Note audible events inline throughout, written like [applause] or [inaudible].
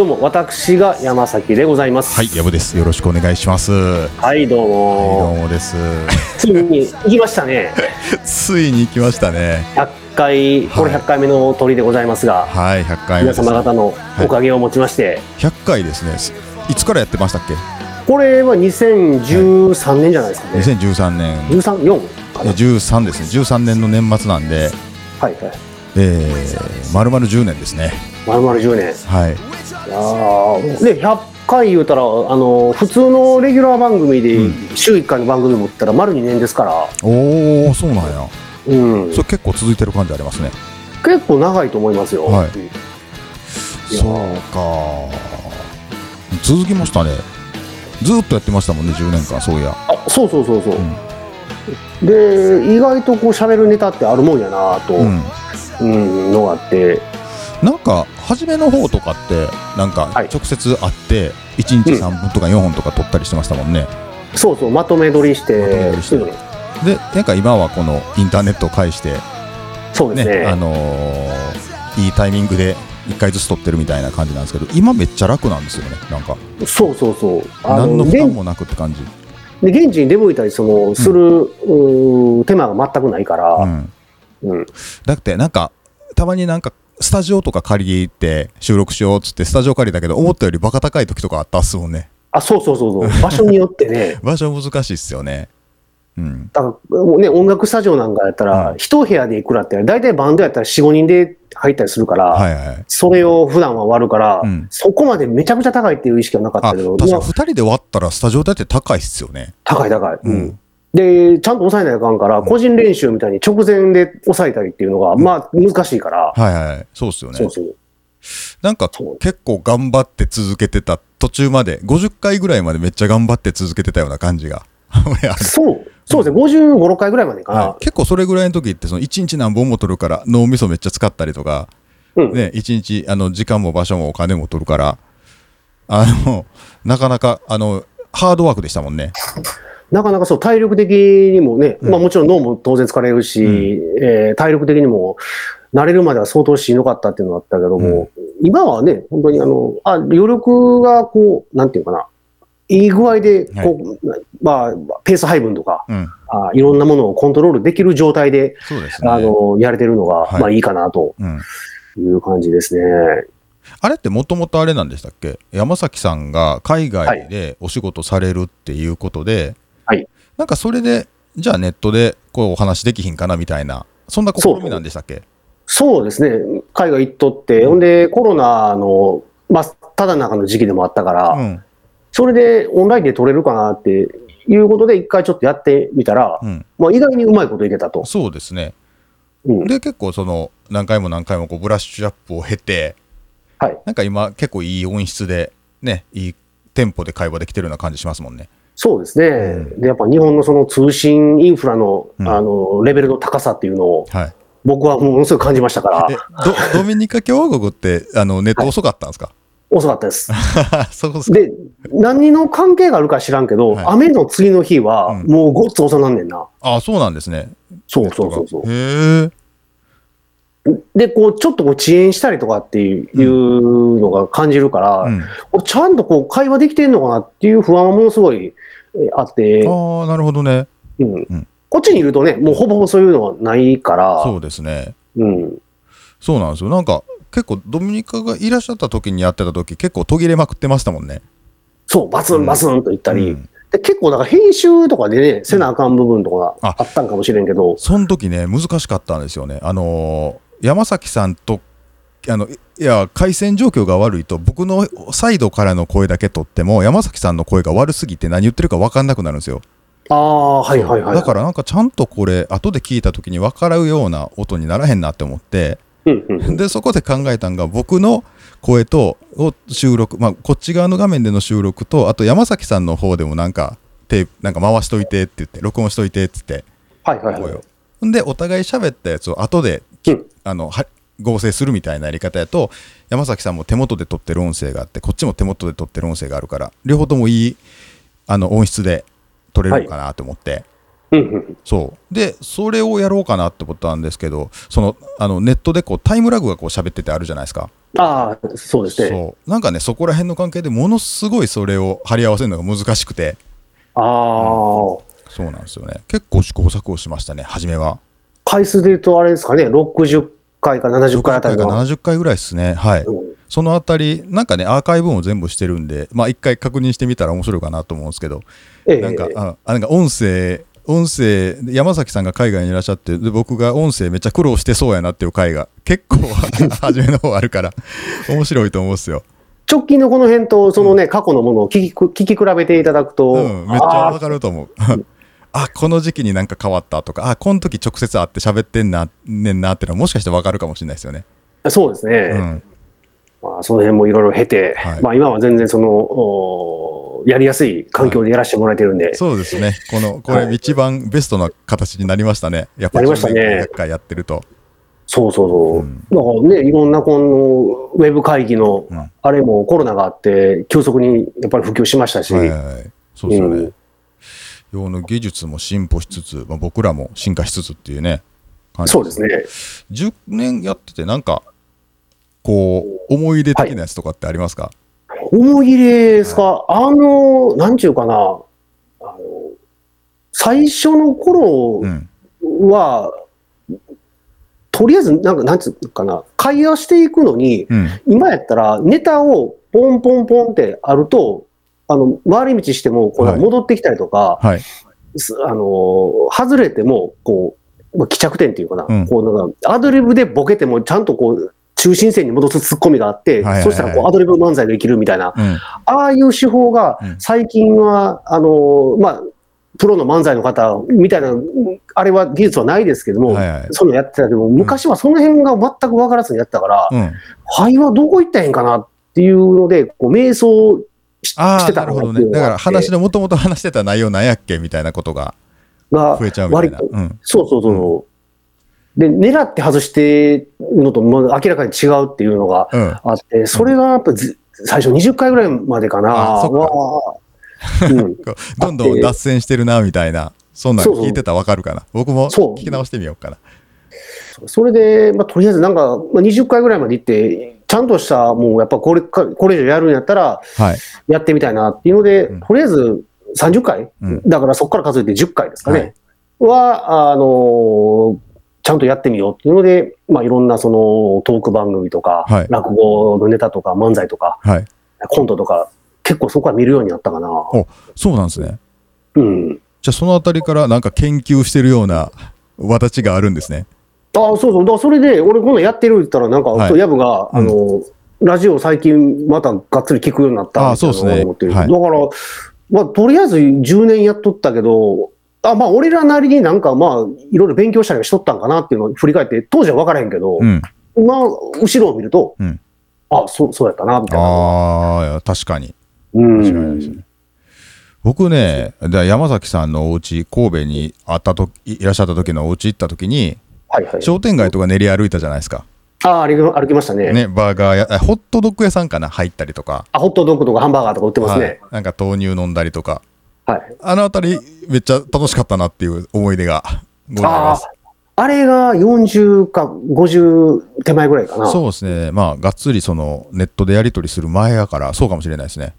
はい、どうも、私が山崎でございます。はい、やぶです。よろしくお願いします。ははい、どうい、ども。うもです。ついに行きましたね。[laughs] ついに行きましたね。100回、これ100回目の鳥でございますが、はい、100回目皆です。様方のおかげをもちまして、100回ですね。いつからやってましたっけ？これは2013年じゃないですかね。?2013 年、13、4かな。13ですね。13年の年末なんで、はい、はい。えー、丸々10年ですね。まるまる10年。はい。で、100回言うたら、あの、普通のレギュラー番組で、週1回の番組持ったら丸2年ですから、おー、そうなんや。うん。それ結構続いてる感じありますね。結構長いと思いますよ。はいそうか。続きましたね。ずーっとやってましたもんね、10年間、そういや。あそうそうそうそう、で意外とこう喋るネタってあるもんやなと、ううんん。のがあってなんか初めの方とかってなんかはい。直接会って1日3本とか4本とか撮ったりしてましたもんね、そうそうまとめ撮りしてまとめ撮りして。うん。でなんか今はこのインターネットを介してそうですねね。あのーいいタイミングで1回ずつ撮ってるみたいな感じなんですけど今めっちゃ楽なんですよねなんか。そうそうそう。あ何の負現担もなくって感じ、で現地に出向いたりそのする、うー手間が全くないから、うん、うん。だってなんかたまになんかスタジオとか借りて収録しようっつってスタジオ借りたけど思ったよりバカ高い時とかあったっすもんね。あそうそうそうそう。場所によってね。[laughs] 場所難しいっすよね。うん。だからもうね音楽スタジオなんかやったら、うん一部屋でいくらって大体バンドやったら45人で入ったりするから、はいはいそれを普段は割るから、うん。そこまでめちゃくちゃ高いっていう意識はなかっあたけど確かまあ2人で割ったらスタジオ代って高いっすよね。高い高い、うん。うんでちゃんと抑えないとあかんから、個人練習みたいに直前で抑えたりっていうのが、まあ難しいから、はいはい。そうっすよね。そうそう。なんか結構頑張って続けてた途中まで、50回ぐらいまでめっちゃ頑張って続けてたような感じが。そう。そうですね。55、6回ぐらいまでかな、はい、結構それぐらいの時ってその1日何本も取るから脳みそめっちゃ使ったりとか、うん。ね、1日あの時間も場所もお金も取るからあのなかなかあのハードワークでしたもんね。なかなかそう体力的にもね、まあ、もちろん脳も当然疲れるし、えー体力的にも慣れるまでは相当しんどかったっていうのがあったけども、今はね、本当にあのあ余力がこう、なんていうかな、いい具合でこう、まあ、ペース配分とか、うん、あいろんなものをコントロールできる状態で、ですね。あのやれてるのが、はい。まあいいかなとうん。いう感じですね。あれってもともとあれなんでしたっけ？山崎さんが海外でお仕事されるっていうことで、はいなんかそれでじゃあネットでこうお話できひんかなみたいなそんな試みなんでしたっけ？そうですね、海外行っとって、ほんでコロナの、まあ、ただ中の時期でもあったから、うん。それでオンラインで撮れるかなっていうことで、一回ちょっとやってみたら、うん、まあ、意外にうまいこといけたと。そうですね。うん。で結構その何回も何回もこうブラッシュアップを経てはい、なんか今結構いい音質でねいいテンポで会話できてるような感じしますもんねそうですね、うん。でやっぱ日本のその通信インフラの,、うん。あのレベルの高さっていうのを、はい。僕はものすごい感じましたから。え、ド [laughs] ドミニカ共和国ってあのネット遅かったんですか、遅かったです。[laughs] で何の関係があるか知らんけど、はい。雨の次の日は、うん。もうごっつ遅なんねんな。あそうなんですね。そうそうそうそう。へえで、こう、ちょっとこう遅延したりとかっていうのが感じるから、うん。ちゃんとこう会話できてんのかなっていう不安はものすごいえーあって、ああ、なるほどね。うん。うん。こっちにいるとね、もうほぼほぼそういうのはないから、そうですね。うん、そうなんですよ。なんか、結構ドミニカがいらっしゃった時にやってた時、結構途切れまくってましたもんね。そう、バツンバツンと言ったり、うん。で結構だから編集とかでね、せなあかん部分とかああったんかもしれんけど、その時ね、難しかったんですよね。あのー山崎さんと、あの、いいや、回線状況が悪いと、僕のサイドからの声だけ取っても、山崎さんの声が悪すぎて何言ってるか分かんなくなるんですよ。ああ、はいはいはい。だからなんかちゃんとこれ、後で聞いた時に分からうような音にならへんなって思って、でそこで考えたんが僕の声とを収録、まあ、こっち側の画面での収録とあと山崎さんの方でもなんかテープなんか回しといてって言って録音しといてって言ってはいはいはい。でお互い喋ったやつを後でうんあのは合成するみたいなやり方やと山崎さんも手元で撮ってる音声があってこっちも手元で撮ってる音声があるから両方ともいいあの音質で撮れるのかなと思って、うんうん。そう。で、それをやろうかなって思ったんですけど、その、あの、ネットでこう、タイムラグがこう喋っててあるじゃないですか。ああ、そうですね。そう。なんかね、そこら辺の関係でものすごいそれを貼り合わせるのが難しくて、ああ、そうなんですよね。結構試行錯誤しましたね、初めは。回数で言うとあれですかね、60回か70回あたり60回の。か70回ぐらいですね。はい。うんそのあたり、なんかね、アーカイブも全部してるんで、まあ一回確認してみたら面白いかなと思うんですけど、ええなんか、ああなんか音声、音声、山崎さんが海外にいらっしゃって、で僕が音声めっちゃ苦労してそうやなっていう回が結構初めの方あるから、[laughs] 面白いと思うんですよ。直近のこの辺と、そのね、過去のものを聞きく聞き比べていただくと、うん、めっちゃあわかると思う。あ、この時期になんか変わったとか、あ、この時直接会って喋ってんな、ねんなってのはもしかしてわかるかもしれないですよね。ーそうですね。うん。まあ、その辺もいろいろ経て、はいまあ、今は全然その、おやりやすい環境でやらせてもらえてるんで、そうですね。この、こはいれ一番ベストな形になりましたね。やっぱなりましたね10年100回やってると。そうそうそう。うんだからね、いろんなこのウェブ会議の、うんあれもコロナがあって、急速にやっぱり普及しましたし、はいはいはい。そうですよね。うん用の技術も進歩しつつ、まあ、僕らも進化しつつっていうね。感じそうですね。10年やってて、なんか、こう、思い出的なやつとかってありますか、思い入れですか、あの、なんちゅうかな、あの最初の頃うん。は、とりあえず、なんか、なんつうかな、会話していくのに、うん。今やったら、ネタをポンポンポンってあると、あの、回り道しても、こうはい戻ってきたりとか、はい。すあの、外れても、こう、まあ、帰着点っていうかな、うんこう、なんか、アドリブでボケても、ちゃんとこう、中心線に戻すツッコミがあって、はいはいはいそしたらこうアドリブ漫才が生きるみたいな、うん。ああいう手法がうん最近は、あの、まあ、プロの漫才の方みたいな、あれは技術はないですけども、はいはいそういうのやってたけど、昔はその辺が全く分からずにやってたから、うん。会話どこ行ったらいいんかなっていうので、こう瞑想しああ、してたのなるほどね。だから話ののもともと話してた内容なんやっけみたいなことがが増えちゃうみたいな。うん。そうそうそう。で、狙って外してるのと明らかに違うっていうのがうん。あって、それがやっぱず最初20回ぐらいまでかな。[laughs] どんどん脱線してるなみたいな。そんなん聞いてたらわかるかな。僕もそう聞き直してみようかな。それで、まあ、とりあえずなんか、まあ、20回ぐらいまで行って、ちゃんとした、もうやっぱこれか、これ以上やるんやったら、はい。やってみたいなっていうので、うんとりあえず30回、うんだからそこから数えて10回ですかね。は、あのーちゃんとやってみようっていうので、まあ、いろんなそのトーク番組とか、はい落語のネタとか、漫才とか、はい。コントとか、結構そこは見るようになったかな。そうなんですね。うん。じゃあそのあたりからなんか研究してるような形があるんですね。ああ、そうそう。だからそれで、俺こんなんやってるって言ったら、なんか、はいそうヤブが、うんあの、ラジオ最近またがっつり聞くようになったああそうですね思ってるはいだから、まあ、とりあえず10年やっとったけど、あまあ、俺らなりになんか、まあ、いろいろ勉強したりはしとったんかなっていうのを振り返って、当時は分からへんけど、うん。まあ、後ろを見ると、うんあそう、そうやったな、みたいな。ああ、確かに。うん。間違いないですね。僕ね、だから山崎さんのお家神戸にあったといいらっしゃった時のお家行った時に、はいはい。商店街とか練り歩いたじゃないですか。ああ、歩き歩きましたね。ね、バーガーや、あホットドッグ屋さんかな、入ったりとか。あ、ホットドッグとかハンバーガーとか売ってますはいね。なんか豆乳飲んだりとか。はい。あのあたり、めっちゃ楽しかったなっていう思い出がございああます。、あれが40か50手前ぐらいかな。そうですね。まあ、がっつりそのネットでやり取りする前やから、そうかもしれないですね。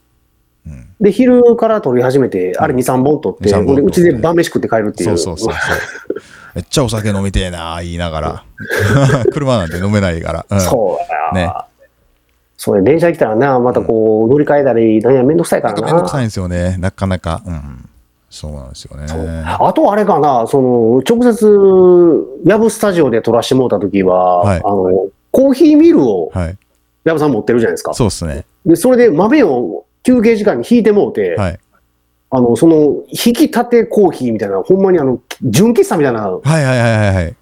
うん。で、昼から撮り始めて、あれ2、3本撮って、2 3本撮ってでうちで晩飯食って帰るっていう。そうそうそうそう。[laughs] めっちゃお酒飲みてえな言いながら。[laughs] 車なんて飲めないから。うん、そうや。ねそれ電車来たらな、またこう、乗り換えたり、なんや、めんどくさいからな。めんどくさいんですよね。なかなか。うん。そうなんですよね。あとあれかな、その、直接、ヤブスタジオで撮らしてもうたときは、はいあの、コーヒーミルを、はい。ヤブさん持ってるじゃないですか。そうですね。で、それで豆を休憩時間に引いてもうて、はい。あの、その、引き立てコーヒーみたいな、ほんまにあの、純喫茶みたいな、はいはいはいはいはい。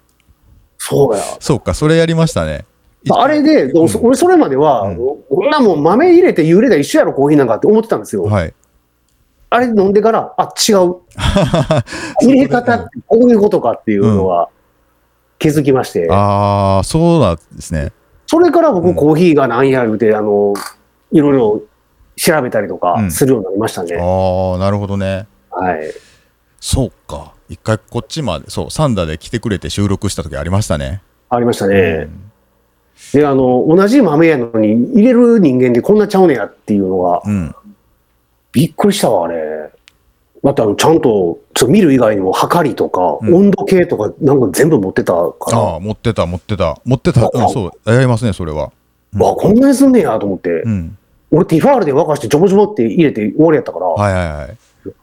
そうや。そうか、それやりましたね。あれで、でもそ俺それまでは、うんこんなもん豆入れて茹でたら一緒やろ、コーヒーなんかって思ってたんですよ。はい。あれ飲んでから、あ、違う。[laughs] 入れ方ってこういうことかっていうのは気づきまして、ああ、そうなんですね。それからうん僕コーヒーが何や言うて、あの、いろいろ調べたりとうんかするようになりましたね。ああ、なるほどね。はい。そうか。一回こっちまで、そう、サンダーで来てくれて収録した時ありましたね。ありましたうね。んで、あの、同じ豆やのに、入れる人間でこんなちゃうねやっていうのが、うん。びっくりしたわ、あれ。だってあの、ちゃんと、そう見る以外にも、測りとか、うん温度計とか、なんか全部持ってたから、ああ、持ってた、持ってた。持ってた。うん、そう。やりますね、それは。わ、こんなにすんねやと思って、うん。俺ティファールで沸かしてジョボジョボって入れて終わりやったから、はいはいはい。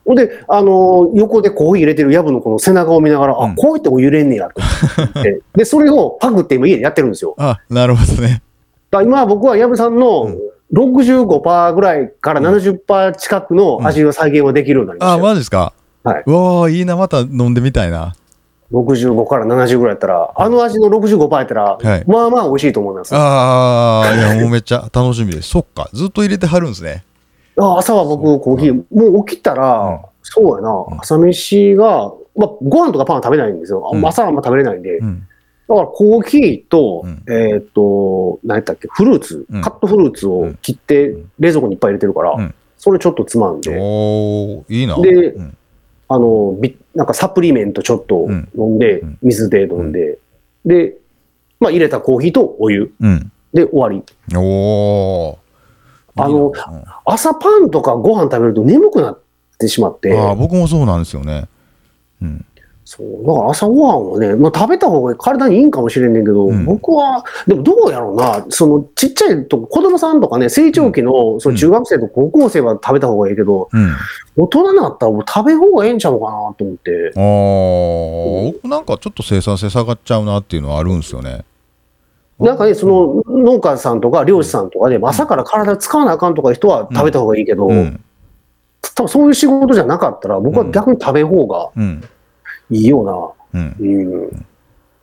ほんで、あのー横でコーヒー入れてるヤブのこの背中を見ながら、うんあ、こうやってお湯入れんねやと思って。で、それをパグって今家でやってるんですよ。あ、なるほどね。だ今僕はヤブさんうのん65%ぐらいから70%近くの味を再現はできるようになりまあ、したよ。マジですか？はいうわーいいな、また飲んでみたいな。65から70ぐらいやったら、あの味の65%やったら、はいまあまあ美味しいと思います。あああ、いや、もうめっちゃ楽しみです。[laughs] そっか。ずっと入れてはるんですね。朝は僕コーヒー、もう起きたら、うんそうやな、ん朝飯が、まあ、ご飯とかパンは食べないんですよ。うん朝はあんま食べれないんで。うん。だからコーヒーと、うんえーっと、何やったっけ、フルーツ、うんカットフルーツを切ってうん冷蔵庫にいっぱい入れてるから、うんそれちょっとつまんで、おー、いいな。でうんあの、ビなんかサプリメントちょっとうん飲んで、うん水で飲んで、で、まあ入れたコーヒーとお湯うん。で終わり。おー。あの朝パンとかご飯食べると眠くなってしまって、うんあー僕もそうなんですよね。うん。そう、だから朝ごはんはね、まあ食べた方が体にいいんかもしれんねんけど、うん僕は、でもどうやろうな、そのちっちゃいとこ、子供さんとかね、成長期のその中学生と高校生は食べた方がいいけど、うん。大人になったらもう食べ方がええんちゃうかなと思って。あー、僕なんかちょっと生産性下がっちゃうなっていうのはあるんですよね。なんかね、その農家さんとか漁師さんとかで、朝から体使わなあかんとか人は食べた方がいいけど、うん。多分そういう仕事じゃなかったら、僕は逆に食べ方がうん。いいようん。な。うん。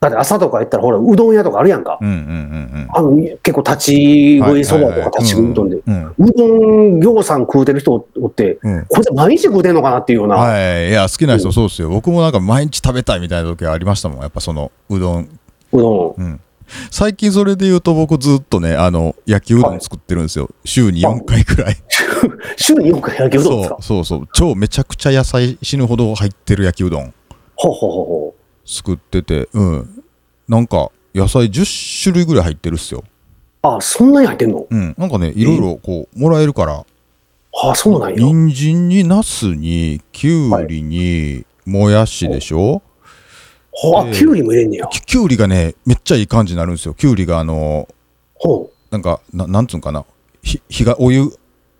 だって朝とか行ったら、ほら、うどん屋とかあるやんか。うん。うん。うん。あの、結構立ち食いそばとか立ち食いうどんで。うん。うどん業さん食うてる人おって、うん。これ毎日食うてんのかなっていうような。はい。いや、好きな人そうですよ。僕もなんか毎日食べたいみたいな時ありましたもん。やっぱその、うどん。うどん。うん。最近それで言うと僕ずっとね、あの、焼きうどん作ってるんですよ。週に4回くらい。週に4回焼きうどんですか？そうそうそう。超めちゃくちゃ野菜死ぬほど入ってる焼きうどんほうほうほうほう。作ってて、うん。なんか、野菜10種類ぐらい入ってるっすよ。あ、そんなに入ってんの？うん。なんかね、いろいろこう、もらえるから、あ、そうなんや。人参にナスに、きゅうりに、もやしでしょ？ほうあ、えーきゅうりも入れんねや。ききゅうりがね、めっちゃいい感じになるんですよ。きゅうりがあの、ほなんか、ななんつうんかな、ひ火が、お湯、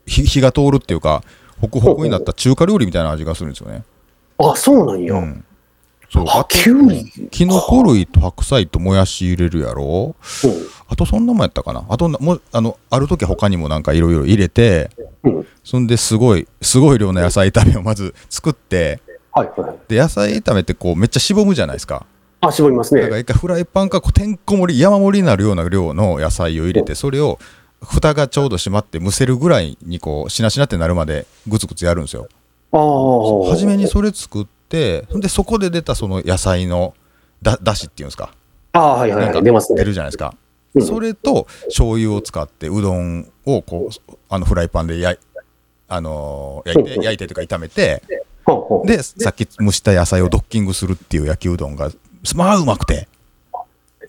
ひ火が通るっていうか、ホクホクになった中華料理みたいな味がするんですよね。う。あ、そうなんや。うん。そう。あ、あときゅうり。きのこ類と白菜ともやし入れるやろ？うんあとそんなもんやったかな？あとなもうあのある時他にもなんかいろいろ入れてうん。そんですごいすごい量の野菜炒めをまず作ってはいはい。で野菜炒めってこうめっちゃしぼむじゃないですかあ、絞りますね。だから一回フライパンかこうてんこ盛り山盛りになるような量の野菜を入れてそれを蓋がちょうど閉まって蒸せるぐらいにこうしなしなってなるまでグツグツやるんですよああ。初めにそれ作ってほんでそこで出たその野菜のだだしっていうんですか？ああ、はいはいなんかはい。出ます出ね。るじゃないですか、うん。それと醤油を使ってうどんをこうあのフライパンで焼い,、あのー焼いてうん焼いてというか炒めてでさっき蒸した野菜をドッキングするっていう焼きうどんがまあうまくて。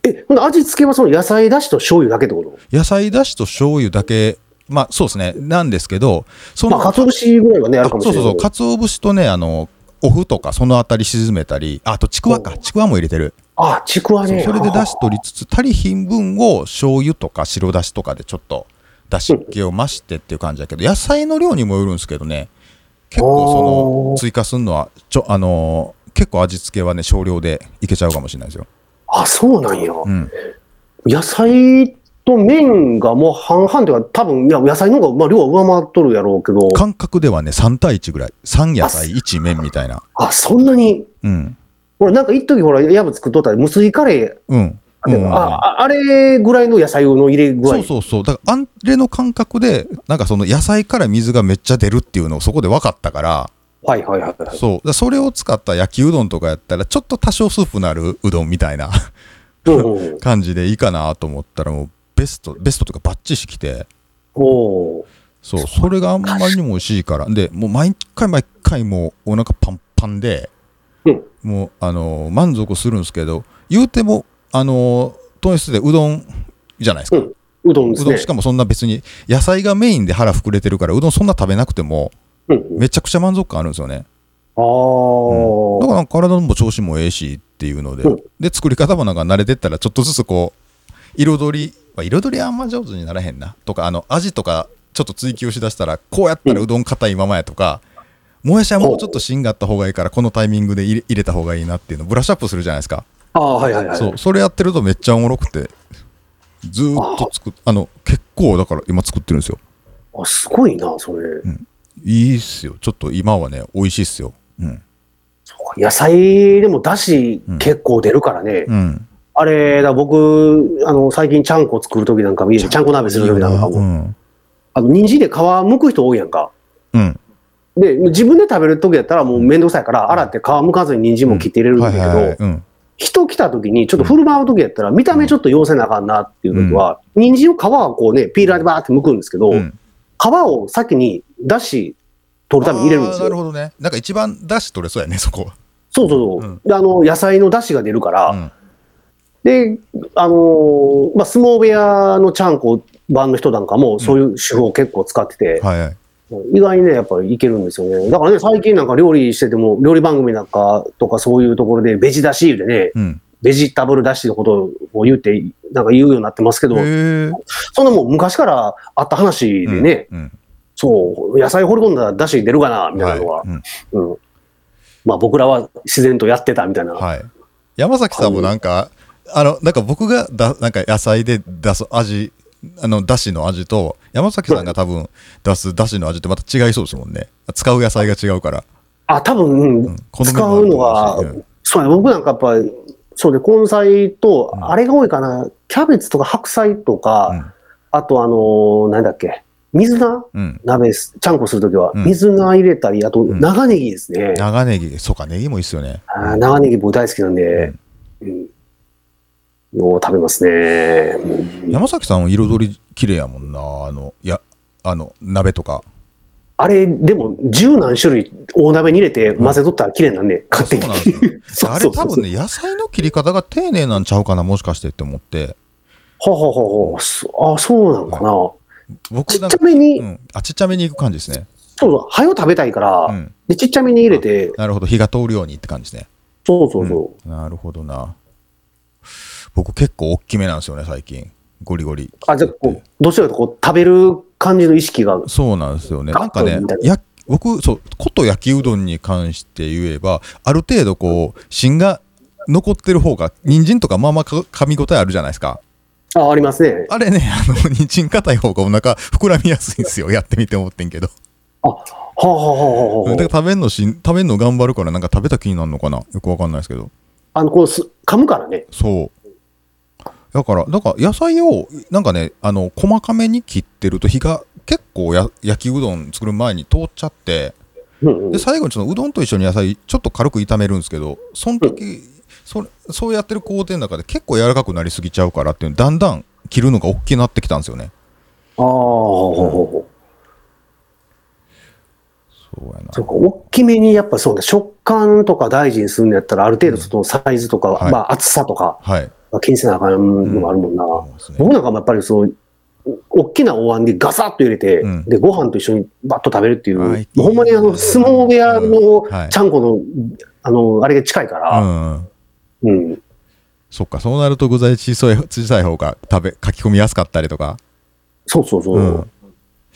え、ほんで味付けはその野菜だしと醤油だけってこと？野菜だしと醤油だけまあそうですね。なんですけどそまあ、鰹節ぐらいはね、あるかもしそうそうれないけど。そう鰹節とねあのお麩とかそのあたり沈めたりああとちくわか。ちくわも入れてる。あ、ちくわね。それでだし取りつつ足りひん分を醤油とか白だしとかでちょっとだしっ気を増してっていう感じだけど野菜の量にもよるんですけどね。結構その追加するのはちょあのー結構味付けはね少量でいけちゃうかもしれないですよ、あ、そうなんや。うん、野菜と麺がもう半々というか、多分いや野菜の方がまあ量は上回っとるやろうけど、感覚ではね3対1ぐらい。3野菜1麺みたいな。あ、そんなに、うん。ほら、なんか一時ほら、ヤブ作っとったら無水カレー、うん。あ,、ああれぐらいの野菜の入れ具合。そうそうそう。だからあれの感覚でなんかその野菜から水がめっちゃ出るっていうのをそこで分かったから。はいはいはいはい。そう。それを使った焼きうどんとかやったらちょっと多少スープなるうどんみたいな。[laughs] 感じでいいかなと思ったらもうベストベストというかバッチシきて。そうそれがあんまりにも美味しいから。でもう毎回毎回もうお腹パンパンでうん。もうあの満足するんですけど言うてもあの糖質でうどんじゃないですか、うん。うどんね。うどんし。かもそんな別に野菜がメインで腹膨れてるからうどんそんな食べなくてもうんうん、めちゃくちゃ満足感あるんですよね。あー。だから体も調子もええしっていうので、うん。で作り方もなんか慣れてったらちょっとずつこう彩り、まあ、彩りあんま上手にならへんな。とかあの味とかちょっと追求しだしたらこうやったらうどん硬いままやとか、もやしはもうちょっと芯があった方がいいからこのタイミングで入れた方がいいなっていうのをブラッシュアップするじゃないですか、あー、はいはいはい。そうそれやってるとめっちゃおもろくてずーっと作っあの結構だから今作ってるんですよ。あすごいな、それ。いいっすよ。ちょっと今はね美味しいっすよ。うん。そうか野菜でもだし結構出るからね。うんあれだ、僕、あの、最近ちゃんこ作るときなんかもいいし、ちゃん。こ鍋するときなんかも、うん。あの、人参で皮剥く人多いやんか。うん。で、自分で食べるときやったらもうめんどくさいから、洗って皮剥かずに人参も切って入れるんだけど、うん。人来たときにちょっと振る舞うときやったら、見た目ちょっと要せなあかんなっていうときは、人参を皮をこうね、ピーラーでバーって剥くんですけど、うん。皮を先にだし取るために入れるんですよ。なるほどね。なんか一番出し取れそうやね、そこは。そうそうそう。うん。であの、野菜のだしが出るから、うんで、あのーまあ、相撲部屋のちゃんこ版の人なんかも、そういう手法を結構使ってて、はいはい。意外にね、やっぱりいけるんですよね。だからね、最近なんか料理してても、料理番組なんかとかそういうところで、ベジだしでね、うん。ベジタブルだしのことを言って、なんか言うようになってますけど。そんなもう昔からあった話でね、うん。そう、野菜掘り込んだらだし出るかな、みたいなのは、はいうんうん。まあ僕らは自然とやってたみたいな。はい。山崎さんもなんか、あの、なんか僕がだ、なんか野菜で出す味、あの、だしの味と、山崎さんが多分出すだしの味ってまた違いそうですもんね。使う野菜が違うから。あ、多分、うん。使うのがうそうや、僕なんかやっぱり、そうで、根菜と、うん。あれが多いかな、キャベツとか白菜とか、うん。あとあのーなんだっけ、水菜？うん。鍋す、ちゃんこするときは、うん。水菜入れたり、あとん。長ネギですね。長ネギ、そうか、ネギもいいっすよね。あー長ネギ僕大好きなんで、うん。よう食べますね。うん山崎さんは彩り綺麗やもんな。あの、や、あの、鍋とか。あれ、でも、十何種類大鍋に入れて混ぜとったら綺麗なんで、勝手に。[laughs] あれ多分ね、野菜の切り方が丁寧なんちゃうかな、もしかしてって思って。ほうほうほうほうそあ、そうなんかな。ちっ僕なんか、ちゃめに、うん、あ、ちっちゃめにいく感じですね。そうそう、早食べたいから、うん。で、ちっちゃめに入れて、なるほど、火が通るようにって感じですね。そうそうそう。なるほどな。僕結構大きめなんですよね、最近。ゴリゴリ。あ、じゃあこう、どちらかとこう、食べる感じの意識が、そうなんですよね。なんかねや僕、そう、こと焼きうどんに関して言えば、ある程度こう、芯が残ってる方が、人参とかまあまあか噛み応えあるじゃないですか。あ、ありますね。あれね、あの、人参硬い方がお腹膨らみやすいんですよ。やってみて思ってんけど。あ、はあ、はあはあはあだから食べんのしん、食べんの頑張るから、なんか食べた気になるのかなよくわかんないですけど。あの、こうす、噛むからね。そう。だから、だから野菜を、なんかね、あの、細かめに切ってると火が結構や焼きうどん作る前に通っちゃって、で、最後にそのうどんと一緒に野菜ちょっと軽く炒めるんですけど、その時、それそうやってる工程の中で結構柔らかくなりすぎちゃうからっていうだんだん切るのが大きくなってきたんですよね。ああ、そうやな。そうか、大きめにやっぱそうね、食感とか大事にするんやったら、ある程度そのサイズとか、はいまあ厚さとか、はい。気にせなあかんのがあるもんな。そうですね。僕なんかもやっぱりそう、大きなお椀でガサッと入れて、うん。で、ご飯と一緒にバッと食べるっていう、あい。いもうほんまにあの、相撲部屋のはい。ちゃんこの、あの、あれが近いかうら、ん。うん。そっか、そうなると具材小さい小さい方が食べ、書き込みやすかったりとか。そうそうそう。うん。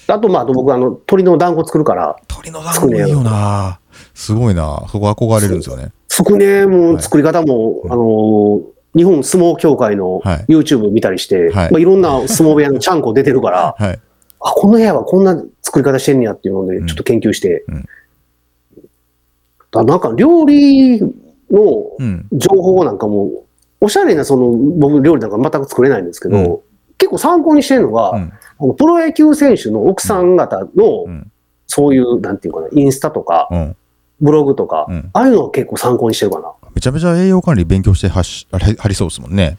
あと、まあ、僕、あの、鶏の団子作るから、鶏の団子いいよな。すごいな。そこ憧れるんですよね。つくね、も作り方も、あの、日本相撲協会のはい YouTube 見たりして、はいいまあ、いろんな相撲部屋のちゃんこ出てるから、はい。あ、この部屋はこんな作り方してんねやっていうので、うんちょっと研究して。うんだなんか料理のうん。情報なんかも、おしゃれなその、僕料理なんか全く作れないんですけど、うん結構参考にしてるのが、うん。あのプロ野球選手の奥さん方の、うん。そういう、なんていうかな、インスタとか、うん。ブログとか、うんああいうのを結構参考にしてるかな。めちゃめちゃ栄養管理勉強してはしあれ貼りそうですもんね。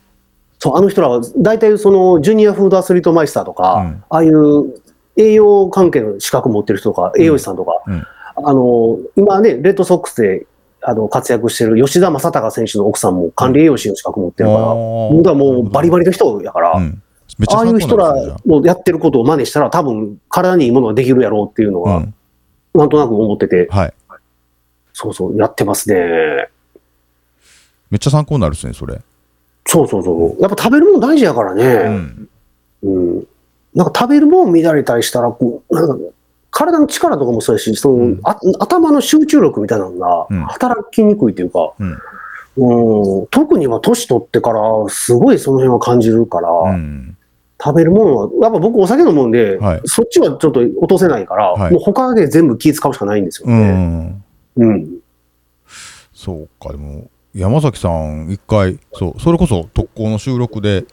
そう、あの人らは、大体その、ジュニアフードアスリートマイスターとか、うんああいう栄養関係の資格持ってる人とか、栄養士さんとか、うんあの、今ね、レッドソックスであの活躍してる吉田正尚選手の奥さんも管理栄養士の資格持ってるから、あー本当はもうバリバリの人やから、うん。ああいう人らのやってることを真似したら、多分体にいいものができるやろうっていうのは。なんとなく思ってて、はい。そうそう、やってますね。めっちゃ参考になるですね、それ。そうそうそう。やっぱ食べるもの大事やからうね。ん。うん。なんか食べるもの乱れたりしたら、こう、なんか、体の力とかもそうやし、その、うんあ頭の集中力みたいなのがうん働きにくいというか、うん。うん、特には年取ってから、すごいその辺は感じるから、うん。食べるものは、やっぱ僕お酒飲むんで、はいそっちはちょっと落とせないから、はいもう他で全部気使うしかないんですようね。ん。うん。そうか、でも、山崎さん、一回、そう、それこそ特攻の収録で、はい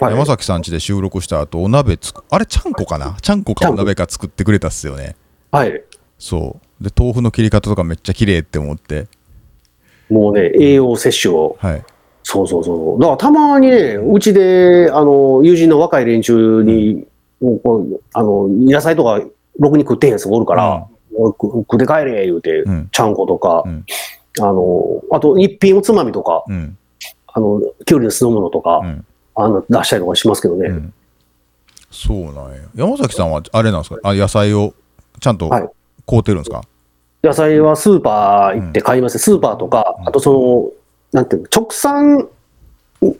山崎さん家で収録した後、お鍋つく、あれ、ちゃんこかな？ちゃんこかお鍋か作ってくれたっすよね。はい。そう。で、豆腐の切り方とかめっちゃ綺麗って思って。もうね、栄養摂取を。はい。そうそうそう。だからたまにね、うちで、あの、友人の若い連中に、もうこうあの、野菜とか、ろくに食ってへんやつがおるから、食って帰れ、言うて、うん。ちゃんことか、うんあの、あと一品おつまみとか、うん。あの、きゅうりの酢の物とか、うん。あの、出したりとかしますけどね。うん。そうなんや。山崎さんは、あれなんですか？あ、野菜をちゃんとはい買うてるんですか？野菜はスーパー行って買います、スーパーとか、あとその、なんていうの、直産、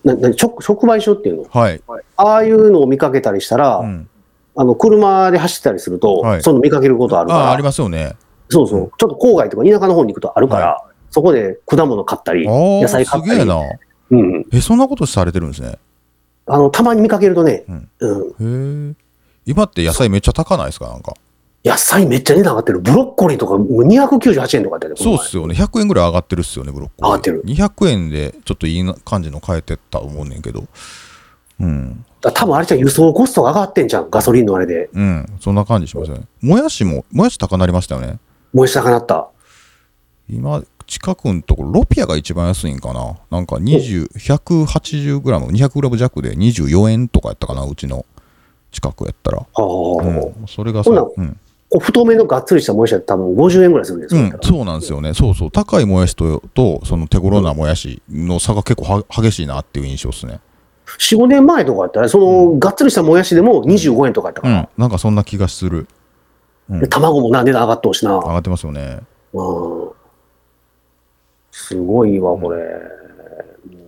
なな直直売所っていうの？はい。ああいうのを見かけたりしたら、うん。あの、車で走ったりすると、はいその見かけることあるから、あ、ありますよね。そうそう、ちょっと郊外とか田舎の方に行くとあるから、そこで果物買ったり、野菜買ったり、すげえな。うん、え、そんなことされてるんですね？あの、たまに見かけるとね、うんうん、へえ。今って野菜めっちゃ高ないですか？なんか。野菜めっちゃ値段上がってる。ブロッコリーとかもう298円とかやったね、そうっすよね。100円ぐらい上がってるっすよね、ブロッコリー。上がってる200円でちょっといいな感じの変えてったと思うねんけど。うん。だ多分あれじゃん、輸送コストが上がってんじゃん、ガソリンのあれで。うん。そんな感じしますよね。もやしも、もやし高なりましたよね。燃えしたくなった。今、近くのところ、ロピアが一番安いんかな？なんか20、180グラム、200グラム弱で24円とかやったかな、うちの近くやったら。はあ、うん。それがそう。うん。こう太めのがっつりしたもやしは多分50円ぐらいするんですよ、うん、そうなんですよね。そうそう。高いもやしと、とその手頃なもやしの差が結構は激しいなっていう印象ですね。4、5年前とかやったら、その、がっつりしたもやしでも25円とかやったから、うん。なんかそんな気がする。うんで卵もな値段上がっとうしな。上がってますよね。うんすごいわ、これ。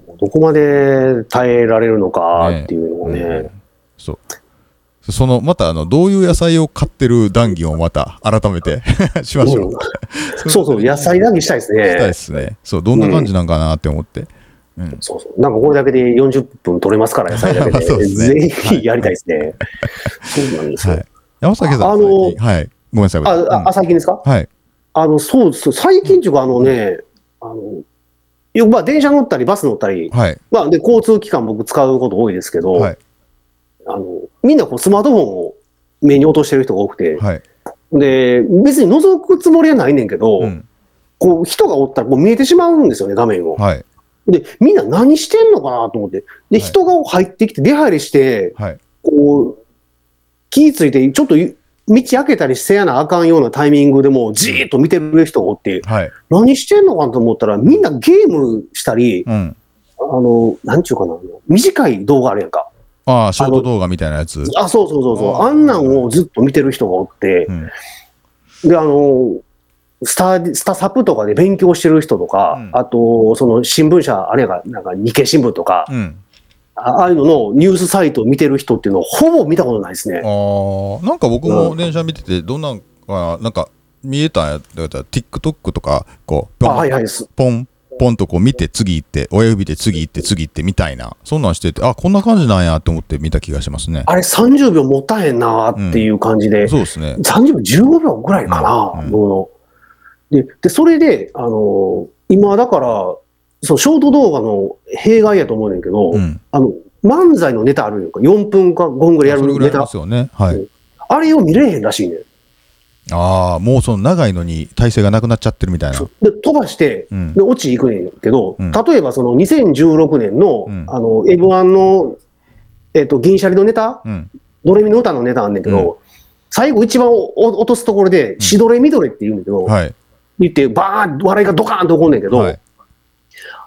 もうどこまで耐えられるのかっていうのをね。うんそう。その、また、あの、どういう野菜を買ってる談義をまた改めて [laughs] しましょう。うんそうそう、野菜談義したいですしたいでね。すね。そう、どんな感じなんかなって思って。うん。そうそう。なんかこれだけで40分取れますから、野菜だけ [laughs] そうで。ねぜひやりたいですね。そうなんですよ。はい。山崎さん、ああのはい。ごめんなさい。あ、あ、あ最近ですか？うんはい。あの、そうです。最近っていうか、あのね、あの、よくまあ電車乗ったりバス乗ったり、はい。まあで交通機関僕使うこと多いですけど、はい。あの、みんなこうスマートフォンを目に落としてる人が多くて、はい。で、別に覗くつもりはないねんけど、うん。こう人がおったらこう見えてしまうんですよね、画面を。はい。で、みんな何してんのかなと思って。で、はい人が入ってきて出入りして、はい。こう、気ぃついて、ちょっと道開けたりせやなあかんようなタイミングでもうじーっと見てる人がおって、はい。何してんのかなと思ったら、みんなゲームしたり、うん。あの、なんちゅうかな、短い動画あるやんか。ああ、ショート動画みたいなやつ。あ、そうそうそうそう。あーあんなんをずっと見てる人がおってう、ん。で、あの、スタ、スタサプとかで勉強してる人とか、うんあと、その新聞社、あれやが、なんか日経新聞とか、うん。あああいうののニュースサイトを見てる人っていうのをほぼ見たことないですね。ああ、なんか僕も電車見てて、どんなんか、なんか見えたんやったら、TikTok とか、こう、あポン、はいはい。ポン、ポンとこう見て、次行って、親指で次行って、次行ってみたいな、そんなんしてて、あ、こんな感じなんやって思って見た気がしますね。あれ30秒持たへんなーっていう感じで、そうですね。30秒15秒ぐらいかな、うんものでで、それで、あのー今だから、そのショート動画の弊害やと思うねんけど、うん。あの、漫才のネタあるやんか。4分か5分ぐらいやるネタあね。はい。あれを見れへんらしいねん。ああ、もうその長いのに体勢がなくなっちゃってるみたいな。で、飛ばして、うんで、落ち行くねんけど、うん例えばその2016年の、うんあの、M1 の、えっ、と、銀シャリのネタ、うん。ドレミの歌のネタあんねんけど、う最後一番落とすところで、んシドレミドレって言うんだけど、はい。言って、バーン笑いがドカーンと起こんねんけど、はい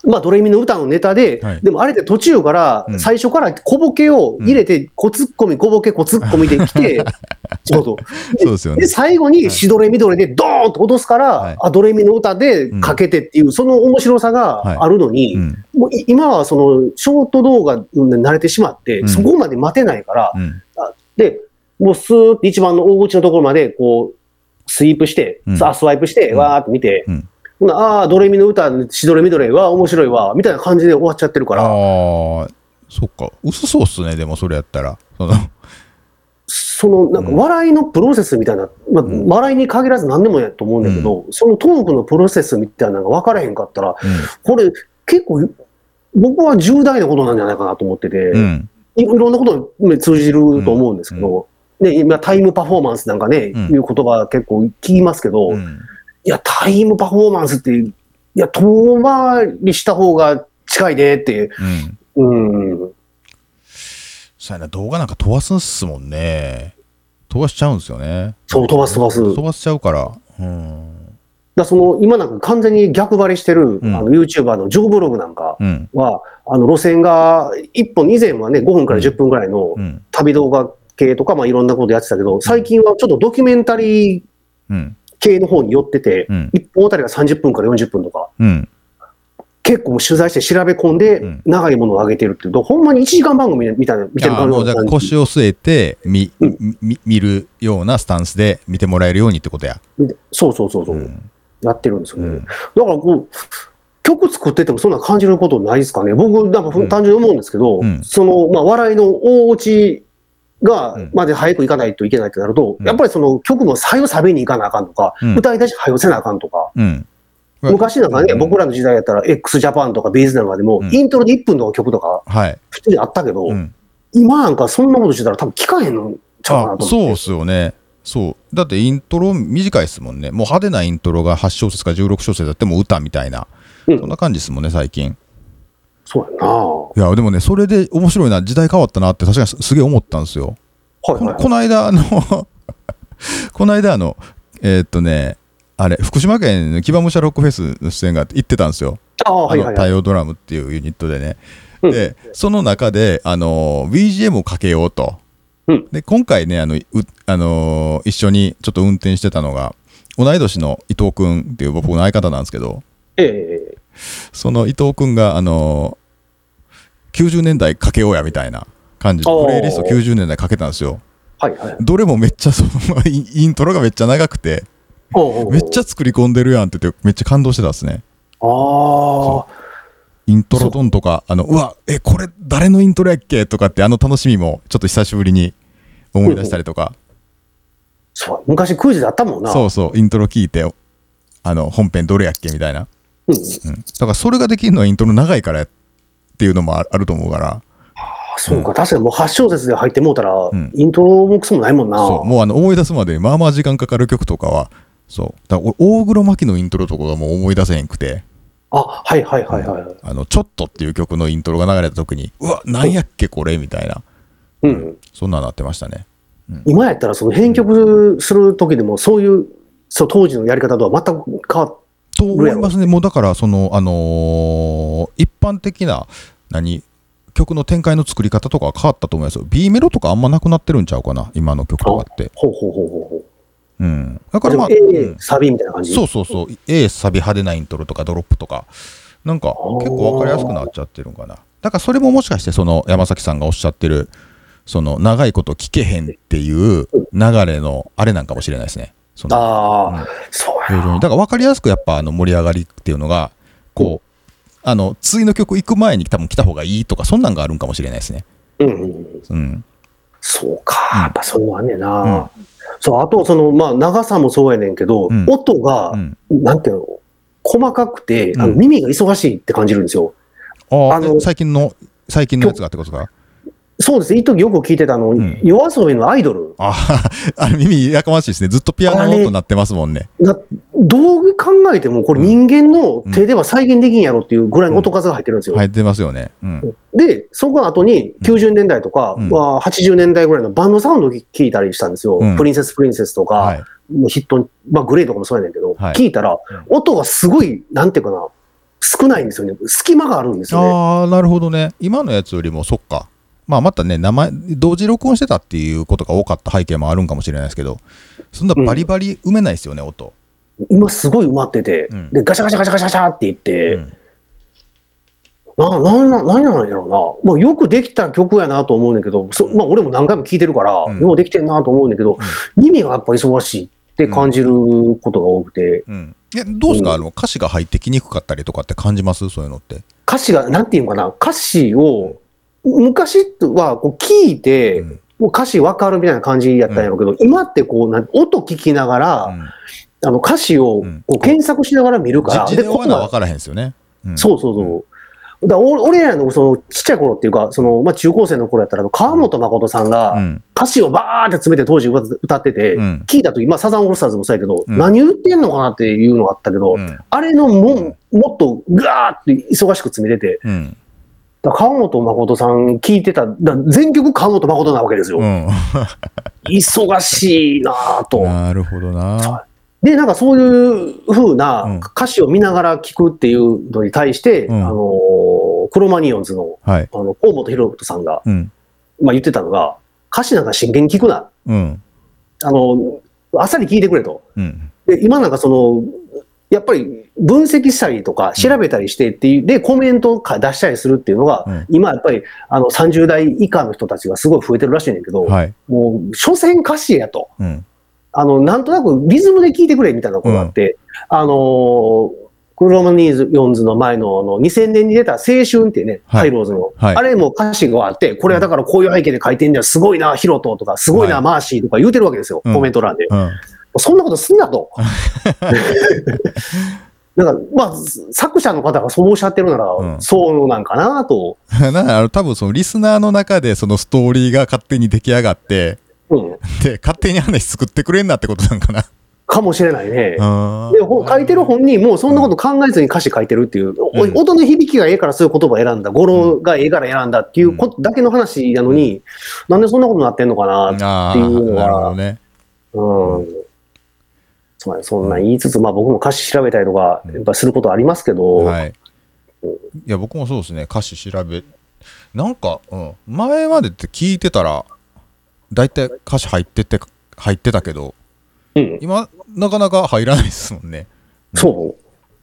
まあ、ドレミの歌のネタで、はい。でもあれって途中からう、ん。最初から小ボケを入れて、小ツッコミ、小ボケ、小ツッコミで来て、[laughs] そうそう。そうですよね。で、最後にシドレミドレでドーンと落とすから、はい。あ、ドレミの歌でかけてっていう、その面白さがあるのに、うん。もうい今はその、ショート動画に慣れてしまって、うん。そこまで待てないから、うん。で、もうスーって一番の大口のところまで、こう、スイープして、うん。さあスワイプして、うん。わーって見て、うんああ、ドレミの歌、シドレミドレは面白いわ、みたいな感じで終わっちゃってるから、ああそっか。薄そうっすねでもそれやったら。そのその、なんかうん。笑いのプロセスみたいな、まあ、ん。笑いに限らず何でもやと思うんだけど、そのトークのプロセスみたいなのが分からへんかったら、これ結構、僕は重大なことなんじゃないかなと思ってて、うん。うんいいろんなことに通じると思うんですけど、で今、タイムパフォーマンスなんかね、うん。いう言葉結構聞きますけど、うんいや、タイムパフォーマンスって、いや、遠回りした方が近いでって、う。ん。うん、そうやな動画なんか飛ばすんすもんね。飛ばしちゃうんですよね。そう、飛ばす飛ばす。飛ばしちゃうから。うん。だその今なんか完全に逆張りしてる、うん。あの YouTuber のジョーブログなんかうん。は、あの路線が1本、以前はね、5分から10分ぐらいのうん。旅動画系とか、まあ、いろんなことやってたけど、最近はちょっとドキュメンタリーうん系の方に寄ってて、うん。1本あたりが30分から40分とか、うん。結構取材して調べ込んでうん、長いものを上げてるっていう。と、ほんまに1時間番組みたいな、見てる感じ腰を据えて見,、うん。み見るようなスタンスで見てもらえるようにってことや。そうそうそうそう、うん。やってるんですよね。うん。だからこう、曲作っててもそんな感じることないですかね。僕、なんか単純に思うんですけど、うん。その、まあ、笑いの大落ちがうん、まで早く行かないといけないってなると、うん。やっぱりその曲も左右サビに行かなあかんとか、うん。歌い出し早よせなあかんとか、うん。昔なんかね、うん。僕らの時代やったら x ジャパンとかビーズなんかでも、うん。イントロで1分の曲とかはい、普通にあったけど、うん、今なんかそんなことしてたら多分聞かへんのちゃうかあなとそうっ。すよね。そう。だってイントロ短いですもんね。もう派手なイントロが8小節か16小節だってもう歌みたいな、うん。そんな感じですもんね、最近。そうやなはいや、でもね、それで面白いな、時代変わったなって確かにすすげえ思ったんですよ。いはいはい。ここの間、あの、[laughs] この間、あの、えーっとね、あれ、福島県の騎馬武者ロックフェスの出演があって行ってたんですよ。あはいはいはい。の太陽ドラムっていうユニットでね。うんで、その中で、あの、BGM をかけようと。うんで、今回ね、あの、うあの一緒にちょっと運転してたのが、同い年の伊藤君っていう僕の相方なんですけど、ええその伊藤君が、あの90年代かけようやみたいな感じで、プレイリスト90年代かけたんですよ。はいはい。どれもめっちゃ [laughs] そのイントロがめっちゃ長くて、めっちゃ作り込んでるやんって言って、めっちゃ感動してたっすね。ああ、イントロドンとか、あの、うわ、え、これ誰のイントロやっけとかって、あの楽しみもちょっと久しぶりに思い出したりとか、そう、昔クイズであったもんな。そうそう、イントロ聞いて、あの、本編どれやっけみたいな。うん。うん。だからそれができるのはイントロ長いからっていうのもああると思うから、あそうか、確かにもう8小節で入ってもうたら、んイントロもクソもないもんな。そう、もうあの、思い出すまでまあまあ時間かかる曲とかは、そう。だ俺大黒摩季のイントロとかがもう思い出せへんくて、あ、はいはいはいはい。あの、ちょっとっていう曲のイントロが流れた時に、うわ、なんやっけこれみたいな、うん。そんなのなってましたね。今やったら、その編曲する時でも、そういう、そう、当時のやり方とは全く変わっと思いますね。もうだから、その、あのー一般的な、何、曲の展開の作り方とかは変わったと思いますよ。B メロとかあんまなくなってるんちゃうかな、今の曲とかって。ほうほうほうほうほう。うん。だからまあ、A ん、サビみたいな感じ？そうそうそう、A サビ派手なイントロとかドロップとか、なんか結構わかりやすくなっちゃってるんかな。だからそれももしかして、その山崎さんがおっしゃってる、その長いこと聞けへんっていう流れのあれなんかもしれないですね。そのああ、うん。そう非常にだから分かりやすくやっぱあの盛り上がりっていうのがこうあの次の曲行く前に多分来た方がいいとかそんなんがあるんかもしれないですね。や。うんうん。うん、そうか、うん。やっぱそういうのあんねんな。うん。そう、あと、その、まあ、長さもそうやねんけど、うん。音が、うん、なんていうの、細かくて、あのうん。耳が忙しいって感じるんですよ。あああのえ最近の最近のやつがってことか？そうですね、一時よく聞いてたの、ん夜遊びのアイドルあ [laughs] あれ耳やかましいですねずっとピアノの音鳴ってますもんね。が、どう考えても、これ人間の手では再現できんやろっていうぐらいの音数が入ってるんですよ。入ってますよね。うん。で、そこの後に90年代とか、うんまあ80年代ぐらいのバンドサウンドを聞いたりしたんですよ。うんプリンセスプリンセスとか、はい。ヒット、まあグレーとかもそうやねんけど、はい聞いたら、音がすごい、なんていうかな、少ないんですよね。隙間があるんですよね。ああ、なるほどね。今のやつよりも、そっか。まあ、またね、名前、同時録音してたっていうことが多かった背景もあるんかもしれないですけど、そんなバリバリ埋めないですよね、音。今すごい埋まってて、うん。で、ガシャガシャガシャガシャガシャって言って、うん。な、なんな、何なんやろうな。まあ、よくできた曲やなと思うんだけど、そまあ、俺も何回も聴いてるから、うん。ようできてんなと思うんだけど、耳がやっぱ忙しいって感じることが多くて、うん。え、どうですか、あの、歌詞が入ってきにくかったりとかって感じます？そういうのって。歌詞が、なんていうのかな、歌詞を、昔はこう聞いて、うんもう歌詞わかるみたいな感じやったんやろうけど、今ってこうなん、音聞きながら、うんあの歌詞をうんこう検索しながら見るから、じ字で分からへんですよね。うんそうそうそう。だ俺らのそのちっちゃい頃っていうか、そのまあ、中高生の頃やったら、川本誠さんがうん。歌詞をバーって詰めて当時歌ってて、うん聞いたとき、まあ、サザンオールスターズもそうやけど、うん何言ってんのかなっていうのがあったけど、うん。あれのももっとガーって忙しく詰めてて、川本誠さん聞いてた、だ全曲川本誠なわけですよ。うん。忙しいなぁと。[laughs] なるほどな。で、なんかそういう風うんな歌詞を見ながら聞くっていうのに対して、うんあのー、クロマニオンズの、はい。あの、河本博人さんが、うん。まあ言ってたのが、歌詞なんか真剣に聞くな。うん。あの、あっさり聞いてくれと。うん。で、今なんかその、やっぱり分析したりとか調べたりしてっていう、で、コメントを出したりするっていうのが、うん今やっぱりあの30代以下の人たちがすごい増えてるらしいねんけど、はい。もう、所詮歌詞やと。うん。あの、なんとなくリズムで聞いてくれみたいなことがあって、あのークロマニーヨンズの前のあの2000年に出た青春ってね、はいハイローズの、はいあれも歌詞があって、これはだからこういう背景で書いてんだよ、すごいな、ヒロトとか、すごいな、はいマーシーとか言うてるわけですよ、うんコメント欄で。うん。そんなことすんなと。[laughs] なんか、まあ、作者の方がそうおっしゃってるなら、うんそうなんかなと。[laughs] なあの多分そのリスナーの中でそのストーリーが勝手に出来上がって、うん。で、勝手に話作ってくれんなってことなんかな。かもしれないね。あで、ほ書いてる本人もそんなこと考えずに歌詞書いてるっていう、おうん音の響きがええからそういう言葉を選んだ、語呂がええから選んだっていうことだけの話なのに、なんでそんなことになってんのかなってあいうのーなるほどは、ね。うん。そうねそんなん言いつつ、まあ僕も歌詞調べたりとか、やっぱすることありますけど、はい。いや、僕もそうですね、歌詞調べ、なんか、うん、前までって聞いてたら、大体歌詞入ってて、入ってたけど、うん。今、なかなか入らないですもんね。そ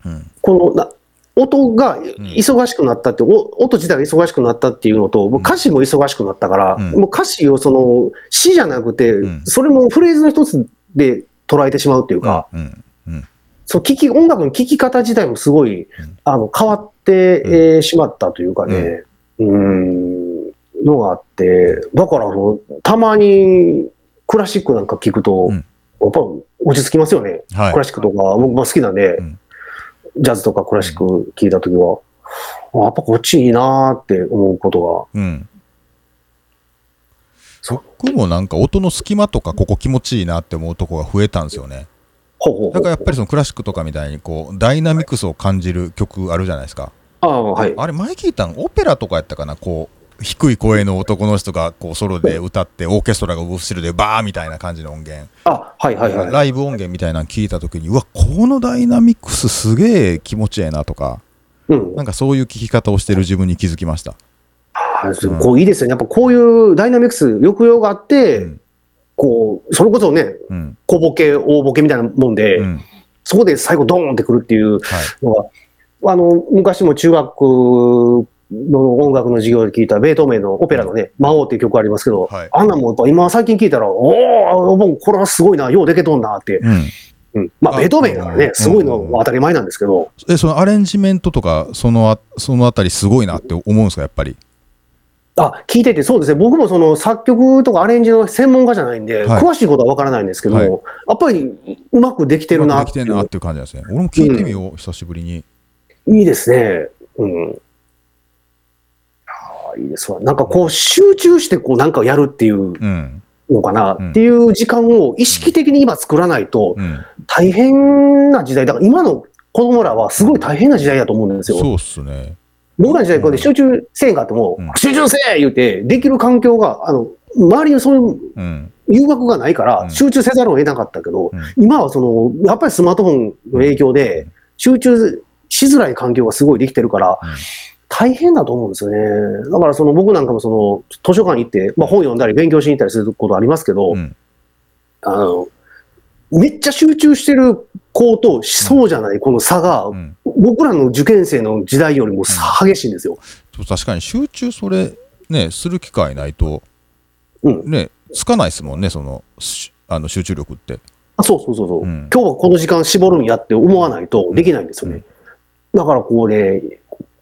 う。うん。このな音が忙しくなったって、お音自体が忙しくなったっていうのと、もう歌詞も忙しくなったから、うんもう歌詞をその詩じゃなくて、うんそれもフレーズの一つで捉えてしまうっていうか、うん。うん。そう聞き音楽の聴き方自体もすごい、んあの変わって、えーしまったというかね、うーん、のがあって、だからそのたまにクラシックなんか聞くと、うんやっぱ落ち着きますよね。はいクラシックとか、僕も好きなんで、うんジャズとかクラシック聞いたときは、あやっぱこっちいいなーって思うことうん。そう僕もなんか音の隙間とかここ気持ちいいなって思うとこが増えたんですよね。だからやっぱりそのクラシックとかみたいにこうダイナミクスを感じる曲あるじゃないですか。ああ、はい。あれ前聞いたのオペラとかやったかなこう低い声の男の人がこうソロで歌ってオーケストラが後ろでバーみたいな感じの音源、あ、はいはいはい。ライブ音源みたいなの聞いた時にうわこのダイナミクスすげえ気持ちええなとかうん。なんかそういう聞き方をしてる自分に気づきました。あーこういいですよね。やっぱこういうダイナミクス、抑揚があって、うん。こう、それこそね、うん。小ボケ、大ボケみたいなもんで、うん。そこで最後ドーンってくるっていうはい。のが、あの、昔も中学の音楽の授業で聞いたベートーベンのオペラのね、魔王っていう曲ありますけど、はい。あんなんもやっぱ今最近聞いたら、おお、もうこれはすごいな、ようでけとんなって。うん、うん。まあ、あベートーベンだからうん、ねすごいのは当たり前なんですけど、えそのアレンジメントとかそのあそのあたりすごいなって思うんですかやっぱり？あ、聞いてて、そうですね。僕もその作曲とかアレンジの専門家じゃないんで、はい詳しいことはわからないんですけども、はいやっぱりうまくできてるうまなできてんなっていう感じなんですね。俺も聞いてみよう、久しぶりに。いいですね。うん。ああいいですわ。なんかこう集中してこうなんかやるっていううん。のかなっていう時間を意識的に今作らないとうん、大変な時代、だから今の子供らはすごい大変な時代だと思うんですよ。そうっすね。僕らの時代これ集中せえんかっても、うん。集中せえ言うて、できる環境が、あの、周りにそういううん。誘惑がないかうらん。集中せざるを得なかったけど、うん。今はその、やっぱりスマートフォンの影響で集中しづらい環境がすごいできてるから、うん。大変だと思うんですよね。だからその僕なんかもその図書館に行って、まあ、本読んだり勉強しに行ったりすることありますけど、うん。あの、めっちゃ集中してる子とそうじゃないこの差が、うん。僕らの受験生の時代よりも差激しいんですよ。確かに集中それ、ね、する機会ないと、うん。ね、つかないですもんね、その、しあの集中力って。あそうそうそうそう、うん今日はこの時間絞るんやって思わないとできないんですよね。だからこうね、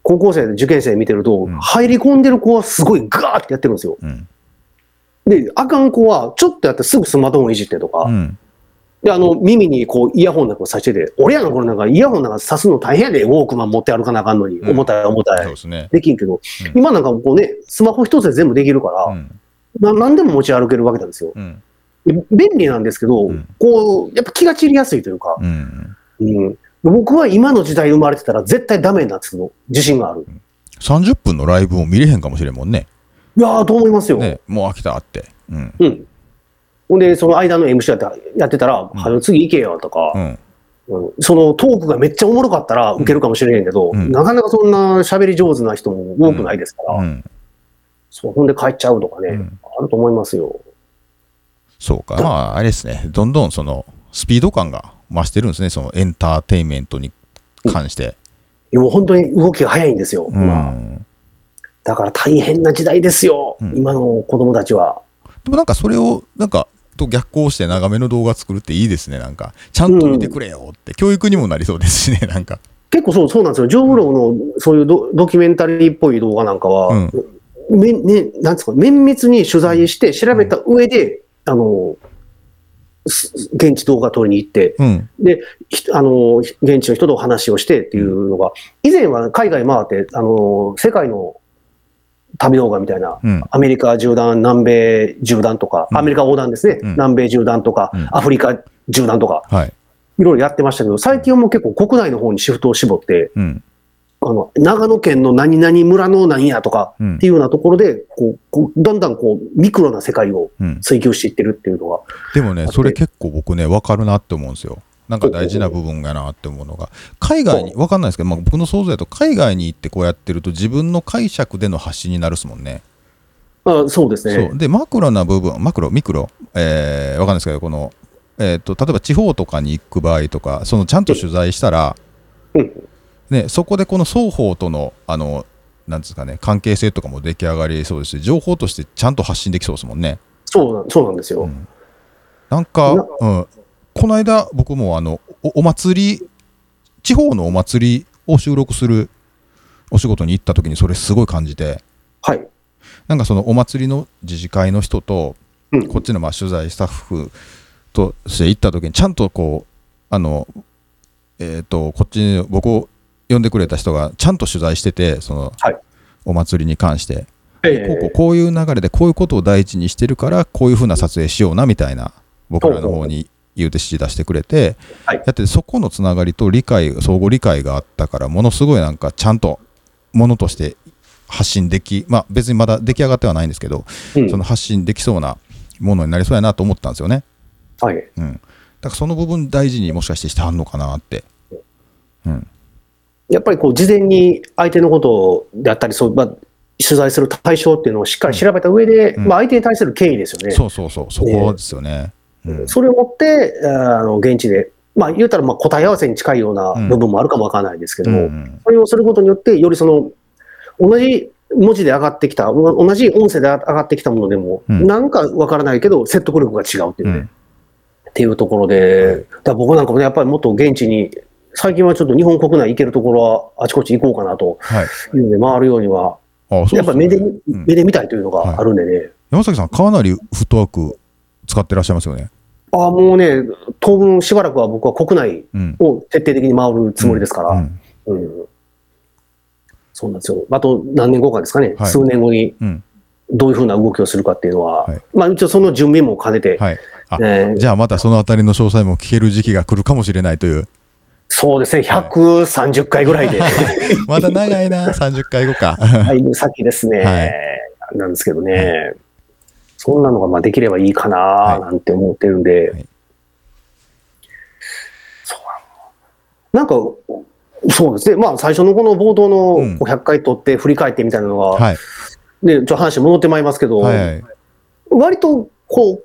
高校生で受験生見てると、うん入り込んでる子はすごいガーってやってるんですよ。うん。で、あかん子はちょっとやってすぐスマートフォンいじってとか、うん。で、あの、耳にこうイヤホンなんかさしてて、俺やの頃なんかイヤホンなんかさすの大変やで、ウォークマン持って歩かなあかんのに、うん重たい重たい。そうですね。できんけど、うん今なんかこうね、スマホ一つで全部できるから、うん。な何でも持ち歩けるわけなんですよ。うん。で便利なんですけど、うんこう、やっぱ気が散りやすいというか、うん。うん、僕は今の時代生まれてたら絶対ダメなつの自信がある。30分のライブも見れへんかもしれんもんね。いやー、と思いますよ。ね、もう飽きたって。うん。うん。ほんで、その間の MC やってやってたら、んはよ次行けよとか、うん。うんそのトークがめっちゃおもろかったら受けるかもしれへんけど、うんなかなかそんな喋り上手な人も多くないですから、うん。そうほんで帰っちゃうとかね、うんあると思いますよ。そうか。まあ、あれですね。どんどんその、スピード感が増してるんですね。そのエンターテインメントに関して。もう本当に動きが早いんですよ、う今ん。だから大変な時代ですよ、うん今の子供たちは。でもなんかそれを、なんか、と逆行して長めの動画作るっていいですね。なんか、ちゃんと見てくれよって、教育にもなりそうですしね。[laughs] なんか。結構そうそうなんですよ、ジョー・ブローのそういうドドキュメンタリーっぽい動画なんかは、うんめね、なんですか、綿密に取材して、調べた上で、あの、す現地動画撮りに行って、うん。で、ひあの、現地の人と話をしてっていうのが、以前は海外回って、あの、世界の旅動画みたいな、うん。アメリカ縦断、南米縦断とか、うんアメリカ横断ですね、うん南米縦断とか、うんアフリカ縦断とか、はい。いろいろやってましたけど、最近はもう結構国内の方にシフトを絞って、うん。あの、長野県の何々村の何やとかうんっていうようなところで、こう、こうだんだんこう、ミクロな世界をうん。追求していってるっていうのが、でもね、それ結構僕ね、分かるなって思うんですよ。なんか大事な部分やなって思うのが、海外に、分かんないですけど、まあ、僕の想像だと、海外に行ってこうやってると、自分の解釈での発信になるっすもんね。あそうですね。そうで、マクロな部分、マクロ、ミクロ、えー、分かんないですけど、この、えー、と例えば地方とかに行く場合とか、そのちゃんと取材したら、うんね、そこでこの双方との、あの、なんですかね、関係性とかも出来上がりそうですし、情報としてちゃんと発信できそうですもんね。そうなんそうなんですよ。うんなんか、なうん、この間、僕もあのおお祭り、地方のお祭りを収録するお仕事に行った時に、それすごい感じて、はい。なんかそのお祭りの自治会の人と、うん。こっちのまあ取材スタッフとして行った時に、ちゃんとこう、あの、えっ、と、こっちに僕を呼んでくれた人がちゃんと取材してて、その、はい。お祭りに関して、えこうこうこういう流れでこういうことを第一にしてるからこういうふうな撮影しようなみたいな僕らの方に言うて指示出してくれてはいやっててそこのつながりと理解相互理解があったからものすごいなんかちゃんとものとして発信できまあ別にまだ出来上がってはないんですけどうんその発信できそうなものになりそうやなと思ったんですよね。はい。うん、だからその部分大事にもしかしてしてはんのかなって。うんやっぱりこう、事前に相手のことであったり、そう、まあ、取材する対象っていうのをしっかり調べた上で、うんまあ、相手に対する敬意ですよね。そうそうそうそこですよね。うん。それをもって、あの、現地で、まあ、言うたら、まあ、答え合わせに近いような部分もあるかもわからないですけども、うんそれをすることによって、よりその、同じ文字で上がってきた、お同じ音声で上がってきたものでも、うん。なんかわからないけど、説得力が違うっていうね、うん。っていうところで、だ僕なんかもね、やっぱりもっと現地に、最近はちょっと日本国内行けるところはあちこち行こうかなとはい。いうので、回るようには、あそうやっぱり目で、ん。目で見たいというのがあるんでね、山崎さん、かなりフットワーク使ってらっしゃいますよね。ああ、もうね、当分しばらくは僕は国内うん。を徹底的に回るつもりですから、うん。うん。そうなんですよ。あと何年後かですかね、はい。数年後にうん。どういうふうな動きをするかっていうのは、はい。まあ一応その準備も兼ねて、はい。あ、えー。じゃあまたそのあたりの詳細も聞ける時期が来るかもしれないという。そうですね、130回ぐらいで、[laughs] まだ長いな、30回後か。[laughs] だいぶ先ですね、はい。なんですけどね、そんなのがまあできればいいかななんて思ってるんで、はい。そうなんか、そうです。ね、まあ最初のこの冒頭のうん。こう100回取って振り返ってみたいなのが、はい。ね、ちょっと話戻ってまいりますけど、はいはい。割とこう、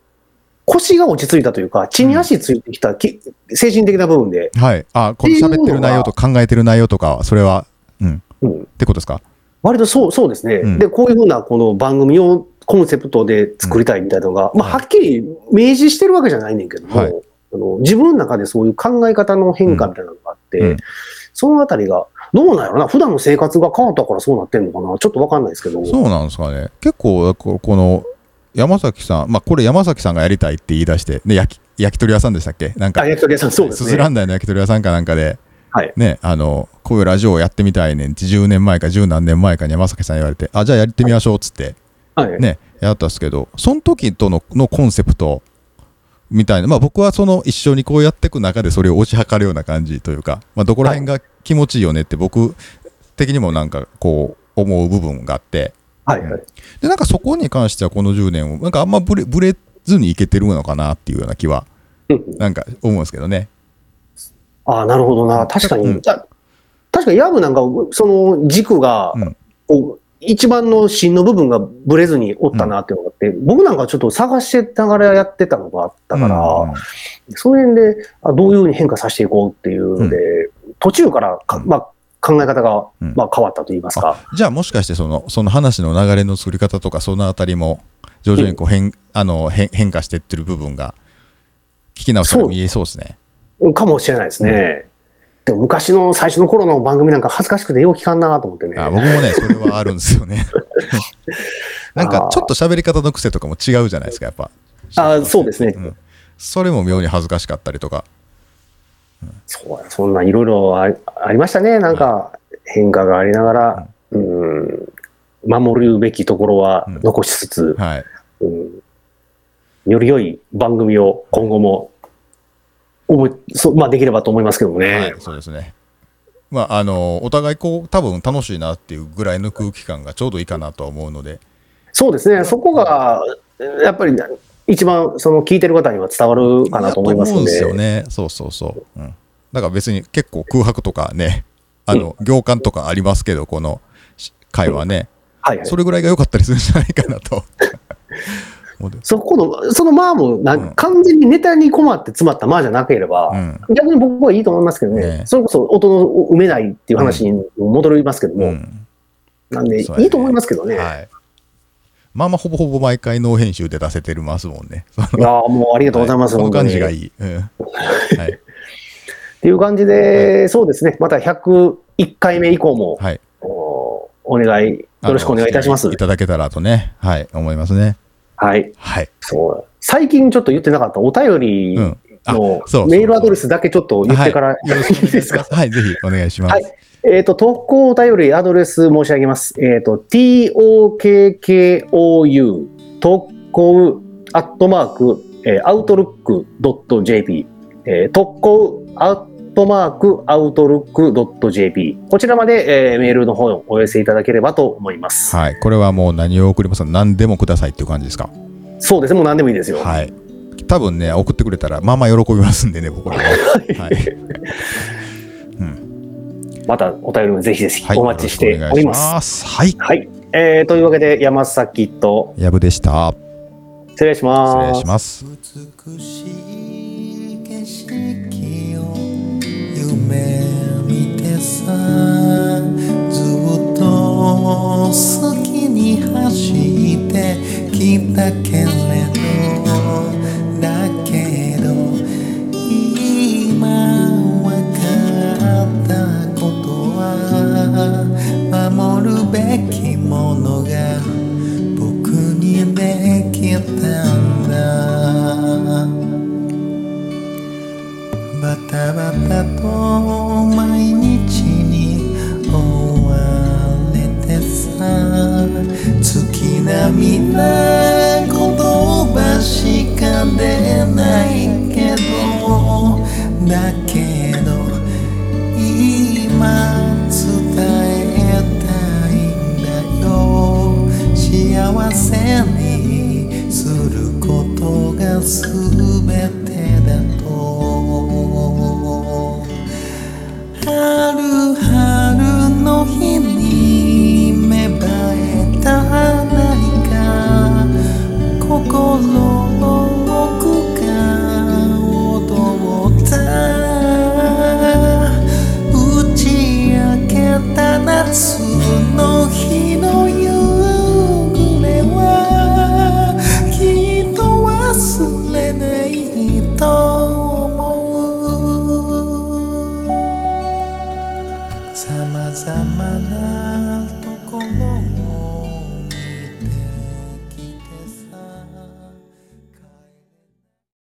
腰が落ち着いたというか、地に足ついてきた、き精神的な部分で、はい。あ、この喋ってる内容と考えてる内容とか、それは、うん。うん、ってことですか？割とそうそうですね、うん。で、こういうふうなこの番組をコンセプトで作りたいみたいなのが、まあ、はっきり明示してるわけじゃないねんけども、はい。あの自分の中でそういう考え方の変化みたいなのがあって、うん。そのあたりが、どうなんやろな、普段の生活が変わったからそうなってんのかな、ちょっとわかんないですけど、そうなんですかね。結構、ここの、山崎さん、まあ、これ山崎さんがやりたいって言い出して、で、焼き、焼き鳥屋さんでしたっけ？なんか。あ、、焼き鳥屋さん、そうですすずらね。んだいの焼き鳥屋さんかなんかで、はい、ね、あの、こういうラジオをやってみたいねんって10年前か10何年前かに山崎さんに言われて、あ、じゃあやってみましょうっつって、はい、ね、やったんですけど、その時とののコンセプトみたいな、まあ僕はその一緒にこうやっていく中でそれを推し量るような感じというか、まあどこら辺が気持ちいいよねって僕的にもなんかこう思う部分があって、はい、はい。で、なんかそこに関してはこの10年を、なんかあんまブレブレずにいけてるのかなっていうような気は、うんなんか思うんですけどね。あなるほどな、確かに、うん。あ確かにヤブなんか、その軸が、うん一番の芯の部分がブレずにおったなっていうのがあって、僕なんかちょっと探してながらやってたのがあったから、うんその辺であどういうふうに変化させていこうっていうので、途中からか、うん。まあ、考え方が、うん。まあ、変わったといいますか。じゃあもしかしてそのその話の流れの作り方とかそのあたりも徐々にこう変,、あの変変化していってる部分が聞き直したら見えそうですね。かもしれないですね。でも昔の最初の頃の番組なんか恥ずかしくてよう聞かんなと思ってね。あ僕もねそれはあるんですよね。[laughs] なんかちょっと喋り方の癖とかも違うじゃないですかやっぱ。あそうですねんそれも妙に恥ずかしかったりとか。そうやそんないろいろありましたね。なんか変化がありながら、うん、守るべきところはうん残しつつ、はい。うん、より良い番組を今後もそう、まあ、できればと思いますけどもね。はい、そうですね。まあ、あの、お互いこう、多分楽しいなっていうぐらいの空気感がちょうどいいかなとは思うので、そうですね。そこが、やっぱり一番その聞いてる方には伝わるかなと思いますので。よね。そうそうそう。うん。だから別に結構空白とかね、あの、行間とかありますけど、このし会話ね、はいはいそれぐらいが良かったりするんじゃないかなと。そこの、そのまあもな、うん完全にネタに困って詰まったまあじゃなければ、うん逆に僕はいいと思いますけどね、ねそれこそ音の埋めないっていう話に戻りますけども、うん。なんで、ねいいと思いますけどね。はい。まあまあ、ほぼほぼ毎回ノー編集で出せてるますもんね。いやーもうありがとうございます。この感じがい。いい。うん。はい。っていう感じで、そうですね、また101回目以降も、はい。おお願い、よろしくお願いいたしますい。ただけたらとね、はい、思いますね。はい。はい。そう。最近ちょっと言ってなかったお便りのメールアドレスだけちょっと言ってから、よろしいします。はい、ぜひお願いします。はいえっ、と、特攻お便りアドレス申し上げます。えっ、と、tokkou 特攻アットマーク、えー、アウトルック .jp、えー、特攻アットマークアウトルック .jp こちらまで、えーメールの方をお寄せいただければと思います。はい、これはもう何を送りますか？何でもくださいっていう感じですか？そうですね、もう何でもいいですよ。はい。多分ね、送ってくれたら、まあまあ喜びますんでね、僕らは。[laughs] はい。[laughs] うん。またお便りもぜひぜひはい。お待ちしております。よろしくお願いす。はい。はい。えー、というわけで山崎とやぶでした。失礼します。失礼します。好きに走ってきたけど